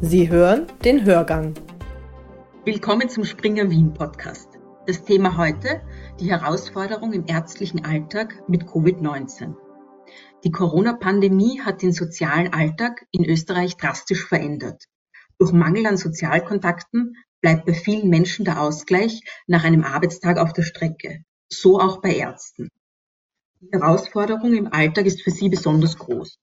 Sie hören den Hörgang. Willkommen zum Springer Wien Podcast. Das Thema heute, die Herausforderung im ärztlichen Alltag mit Covid-19. Die Corona-Pandemie hat den sozialen Alltag in Österreich drastisch verändert. Durch Mangel an Sozialkontakten bleibt bei vielen Menschen der Ausgleich nach einem Arbeitstag auf der Strecke. So auch bei Ärzten. Die Herausforderung im Alltag ist für sie besonders groß.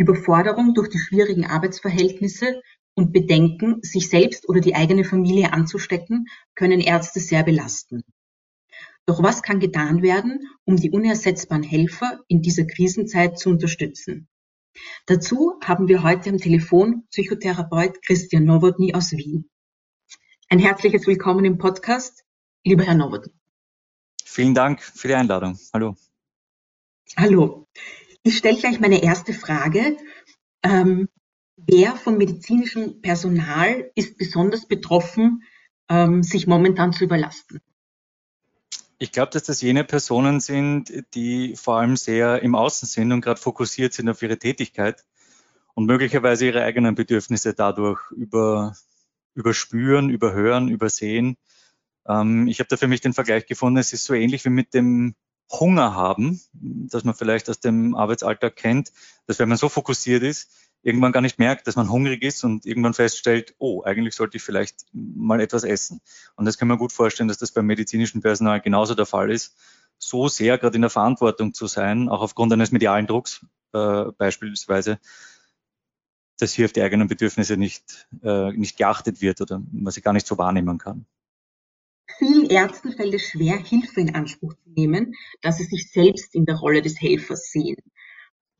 Überforderung durch die schwierigen Arbeitsverhältnisse und Bedenken, sich selbst oder die eigene Familie anzustecken, können Ärzte sehr belasten. Doch was kann getan werden, um die unersetzbaren Helfer in dieser Krisenzeit zu unterstützen? Dazu haben wir heute am Telefon Psychotherapeut Christian Nowotny aus Wien. Ein herzliches Willkommen im Podcast, lieber Herr Nowotny. Vielen Dank für die Einladung. Hallo. Hallo. Ich stelle gleich meine erste Frage. Ähm, wer von medizinischem Personal ist besonders betroffen, ähm, sich momentan zu überlasten? Ich glaube, dass das jene Personen sind, die vor allem sehr im Außen sind und gerade fokussiert sind auf ihre Tätigkeit und möglicherweise ihre eigenen Bedürfnisse dadurch über, überspüren, überhören, übersehen. Ähm, ich habe da für mich den Vergleich gefunden, es ist so ähnlich wie mit dem Hunger haben, dass man vielleicht aus dem Arbeitsalltag kennt, dass wenn man so fokussiert ist, irgendwann gar nicht merkt, dass man hungrig ist und irgendwann feststellt, oh, eigentlich sollte ich vielleicht mal etwas essen. Und das kann man gut vorstellen, dass das beim medizinischen Personal genauso der Fall ist. So sehr gerade in der Verantwortung zu sein, auch aufgrund eines medialen Drucks äh, beispielsweise, dass hier auf die eigenen Bedürfnisse nicht, äh, nicht geachtet wird oder man sie gar nicht so wahrnehmen kann. Vielen Ärzten fällt es schwer, Hilfe in Anspruch zu nehmen, dass sie sich selbst in der Rolle des Helfers sehen.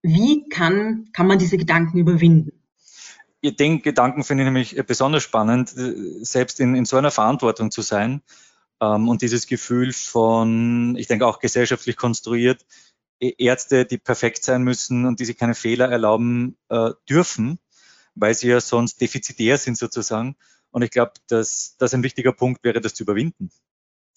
Wie kann, kann man diese Gedanken überwinden? Den Gedanken finde ich nämlich besonders spannend, selbst in, in so einer Verantwortung zu sein ähm, und dieses Gefühl von, ich denke auch gesellschaftlich konstruiert, Ärzte, die perfekt sein müssen und die sich keine Fehler erlauben äh, dürfen, weil sie ja sonst defizitär sind sozusagen. Und ich glaube, dass das ein wichtiger Punkt wäre, das zu überwinden.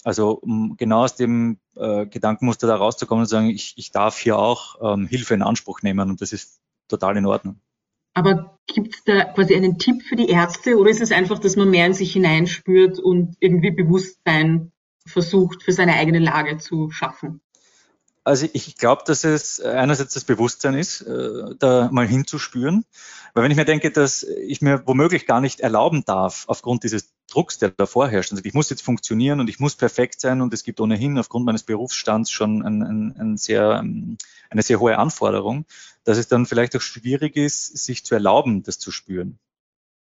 Also um genau aus dem äh, Gedankenmuster da rauszukommen und zu sagen, ich, ich darf hier auch ähm, Hilfe in Anspruch nehmen und das ist total in Ordnung. Aber gibt es da quasi einen Tipp für die Ärzte oder ist es einfach, dass man mehr in sich hineinspürt und irgendwie Bewusstsein versucht, für seine eigene Lage zu schaffen? Also ich glaube, dass es einerseits das Bewusstsein ist, äh, da mal hinzuspüren. Weil wenn ich mir denke, dass ich mir womöglich gar nicht erlauben darf, aufgrund dieses Drucks, der da vorherrscht, also ich muss jetzt funktionieren und ich muss perfekt sein und es gibt ohnehin aufgrund meines Berufsstands schon ein, ein, ein sehr, ähm, eine sehr hohe Anforderung, dass es dann vielleicht auch schwierig ist, sich zu erlauben, das zu spüren.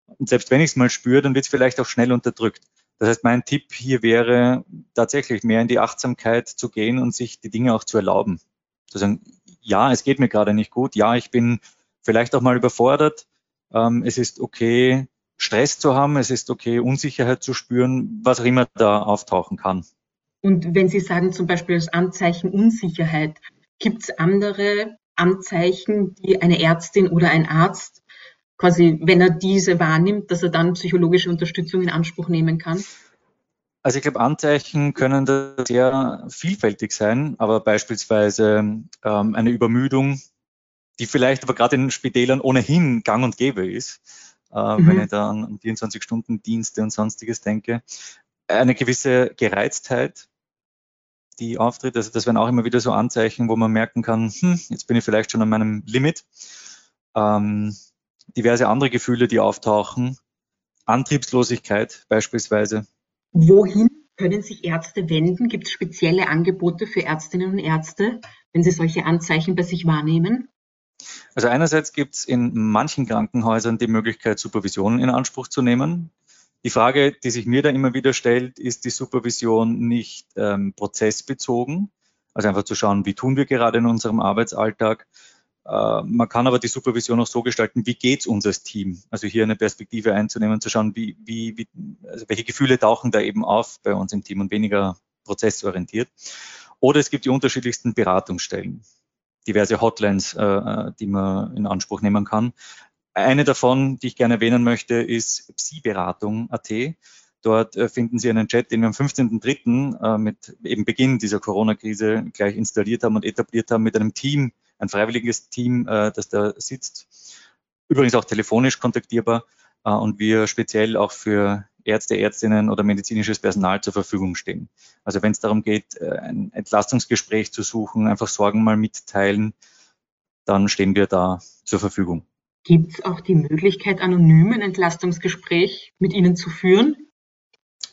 Und selbst wenn ich es mal spüre, dann wird es vielleicht auch schnell unterdrückt. Das heißt, mein Tipp hier wäre tatsächlich mehr in die Achtsamkeit zu gehen und sich die Dinge auch zu erlauben. Zu sagen, ja, es geht mir gerade nicht gut, ja, ich bin vielleicht auch mal überfordert. Ähm, es ist okay, Stress zu haben, es ist okay, Unsicherheit zu spüren, was auch immer da auftauchen kann. Und wenn Sie sagen zum Beispiel das Anzeichen Unsicherheit, gibt es andere Anzeichen, die eine Ärztin oder ein Arzt quasi, wenn er diese wahrnimmt, dass er dann psychologische Unterstützung in Anspruch nehmen kann? Also ich glaube, Anzeichen können da sehr vielfältig sein, aber beispielsweise ähm, eine Übermüdung, die vielleicht aber gerade in Spitälern ohnehin gang und gäbe ist, äh, mhm. wenn ich da an 24-Stunden-Dienste und sonstiges denke. Eine gewisse Gereiztheit, die auftritt. Also das wären auch immer wieder so Anzeichen, wo man merken kann, hm, jetzt bin ich vielleicht schon an meinem Limit. Ähm, diverse andere Gefühle, die auftauchen. Antriebslosigkeit beispielsweise. Wohin können sich Ärzte wenden? Gibt es spezielle Angebote für Ärztinnen und Ärzte, wenn sie solche Anzeichen bei sich wahrnehmen? Also einerseits gibt es in manchen Krankenhäusern die Möglichkeit, Supervision in Anspruch zu nehmen. Die Frage, die sich mir da immer wieder stellt, ist die Supervision nicht ähm, prozessbezogen? Also einfach zu schauen, wie tun wir gerade in unserem Arbeitsalltag, man kann aber die Supervision auch so gestalten, wie geht's uns als Team? Also hier eine Perspektive einzunehmen, zu schauen, wie, wie, wie, also welche Gefühle tauchen da eben auf bei uns im Team und weniger prozessorientiert. Oder es gibt die unterschiedlichsten Beratungsstellen, diverse Hotlines, äh, äh die man in Anspruch nehmen kann. Eine davon, die ich gerne erwähnen möchte, ist psi-beratung.at. Dort äh, finden Sie einen Chat, den wir am 15.03. Äh, mit eben Beginn dieser Corona-Krise gleich installiert haben und etabliert haben mit einem Team, ein freiwilliges Team, äh, das da sitzt übrigens auch telefonisch kontaktierbar äh, und wir speziell auch für Ärzte, Ärztinnen oder medizinisches Personal zur Verfügung stehen. Also wenn es darum geht, äh, ein Entlastungsgespräch zu suchen, einfach Sorgen mal mitteilen, dann stehen wir da zur Verfügung. Gibt es auch die Möglichkeit, anonym ein Entlastungsgespräch mit Ihnen zu führen?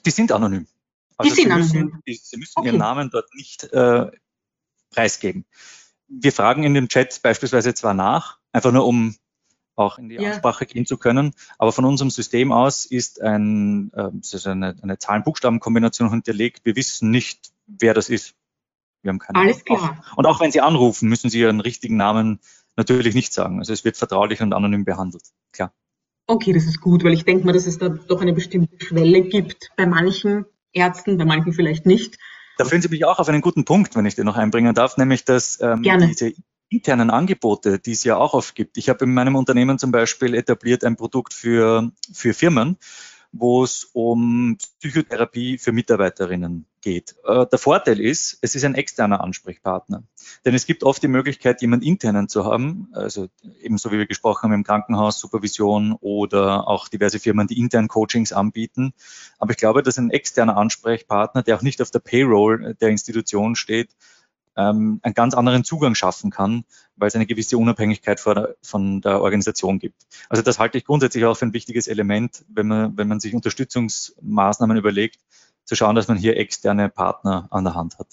Die sind anonym. Also die sind Sie müssen, anonym. Die, Sie müssen okay. Ihren Namen dort nicht äh, preisgeben. Wir fragen in dem Chat beispielsweise zwar nach, einfach nur um auch in die ja. Ansprache gehen zu können. Aber von unserem System aus ist, ein, äh, ist eine, eine Zahlen-Buchstaben-Kombination hinterlegt. Wir wissen nicht, wer das ist. Wir haben keine Alles klar. Und auch wenn Sie anrufen, müssen Sie Ihren richtigen Namen natürlich nicht sagen. Also es wird vertraulich und anonym behandelt. Klar. Okay, das ist gut, weil ich denke mal, dass es da doch eine bestimmte Schwelle gibt bei manchen Ärzten, bei manchen vielleicht nicht. Da führen Sie mich auch auf einen guten Punkt, wenn ich den noch einbringen darf, nämlich dass ähm, diese internen Angebote, die es ja auch oft gibt. Ich habe in meinem Unternehmen zum Beispiel etabliert ein Produkt für, für Firmen, wo es um Psychotherapie für Mitarbeiterinnen geht. Äh, der Vorteil ist, es ist ein externer Ansprechpartner. Denn es gibt oft die Möglichkeit, jemand internen zu haben, also ebenso wie wir gesprochen haben im Krankenhaus, Supervision oder auch diverse Firmen, die intern Coachings anbieten. Aber ich glaube, dass ein externer Ansprechpartner, der auch nicht auf der Payroll der Institution steht, ähm, einen ganz anderen Zugang schaffen kann, weil es eine gewisse Unabhängigkeit von der Organisation gibt. Also das halte ich grundsätzlich auch für ein wichtiges Element, wenn man, wenn man sich Unterstützungsmaßnahmen überlegt, zu schauen, dass man hier externe Partner an der Hand hat.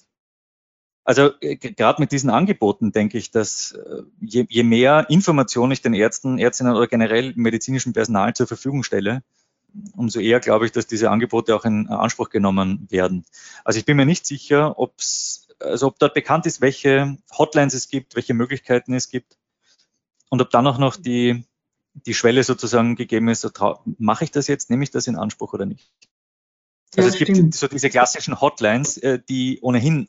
Also äh, gerade mit diesen Angeboten denke ich, dass äh, je, je mehr Informationen ich den Ärzten, Ärztinnen oder generell medizinischem Personal zur Verfügung stelle, umso eher glaube ich, dass diese Angebote auch in Anspruch genommen werden. Also ich bin mir nicht sicher, ob es also ob dort bekannt ist, welche Hotlines es gibt, welche Möglichkeiten es gibt und ob dann auch noch die, die Schwelle sozusagen gegeben ist, mache ich das jetzt, nehme ich das in Anspruch oder nicht. Also ja, es gibt stimmt. so diese klassischen Hotlines, äh, die ohnehin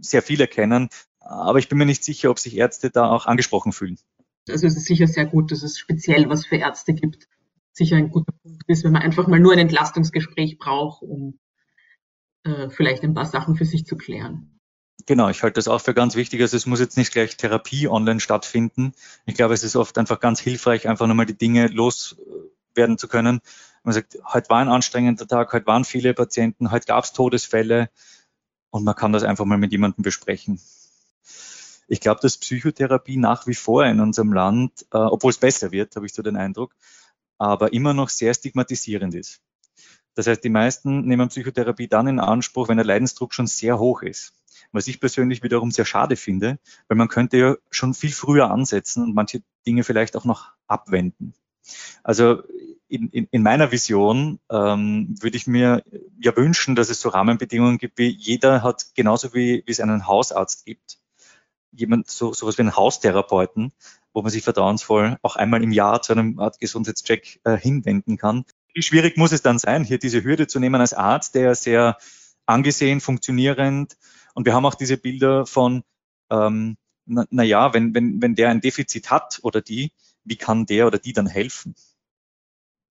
sehr viele kennen, aber ich bin mir nicht sicher, ob sich Ärzte da auch angesprochen fühlen. Also es ist sicher sehr gut, dass es speziell was für Ärzte gibt. Sicher ein guter Punkt ist, wenn man einfach mal nur ein Entlastungsgespräch braucht, um äh, vielleicht ein paar Sachen für sich zu klären. Genau, ich halte das auch für ganz wichtig. Also es muss jetzt nicht gleich Therapie online stattfinden. Ich glaube, es ist oft einfach ganz hilfreich, einfach nochmal die Dinge loswerden zu können. Man sagt, heute war ein anstrengender Tag, heute waren viele Patienten, heute gab es Todesfälle und man kann das einfach mal mit jemandem besprechen. Ich glaube, dass Psychotherapie nach wie vor in unserem Land, äh, obwohl es besser wird, habe ich so den Eindruck, aber immer noch sehr stigmatisierend ist. Das heißt, die meisten nehmen Psychotherapie dann in Anspruch, wenn der Leidensdruck schon sehr hoch ist was ich persönlich wiederum sehr schade finde, weil man könnte ja schon viel früher ansetzen und manche Dinge vielleicht auch noch abwenden. Also in, in, in meiner Vision ähm, würde ich mir ja wünschen, dass es so Rahmenbedingungen gibt, wie jeder hat, genauso wie, wie es einen Hausarzt gibt, jemand, so sowas wie einen Haustherapeuten, wo man sich vertrauensvoll auch einmal im Jahr zu einem Art Gesundheitscheck äh, hinwenden kann. Wie schwierig muss es dann sein, hier diese Hürde zu nehmen als Arzt, der sehr angesehen, funktionierend, und wir haben auch diese Bilder von, ähm, na, na wenn, wenn, wenn der ein Defizit hat oder die, wie kann der oder die dann helfen?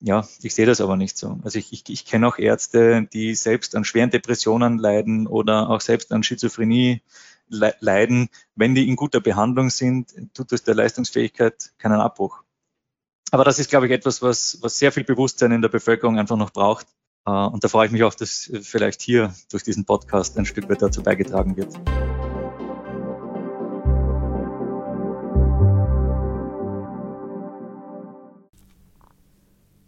Ja, ich sehe das aber nicht so. Also ich, ich, ich kenne auch Ärzte, die selbst an schweren Depressionen leiden oder auch selbst an Schizophrenie le leiden. Wenn die in guter Behandlung sind, tut das der Leistungsfähigkeit keinen Abbruch. Aber das ist, glaube ich, etwas, was, was sehr viel Bewusstsein in der Bevölkerung einfach noch braucht. Äh, und da freue ich mich auch, dass vielleicht hier durch diesen Podcast ein Stück weit dazu beigetragen wird.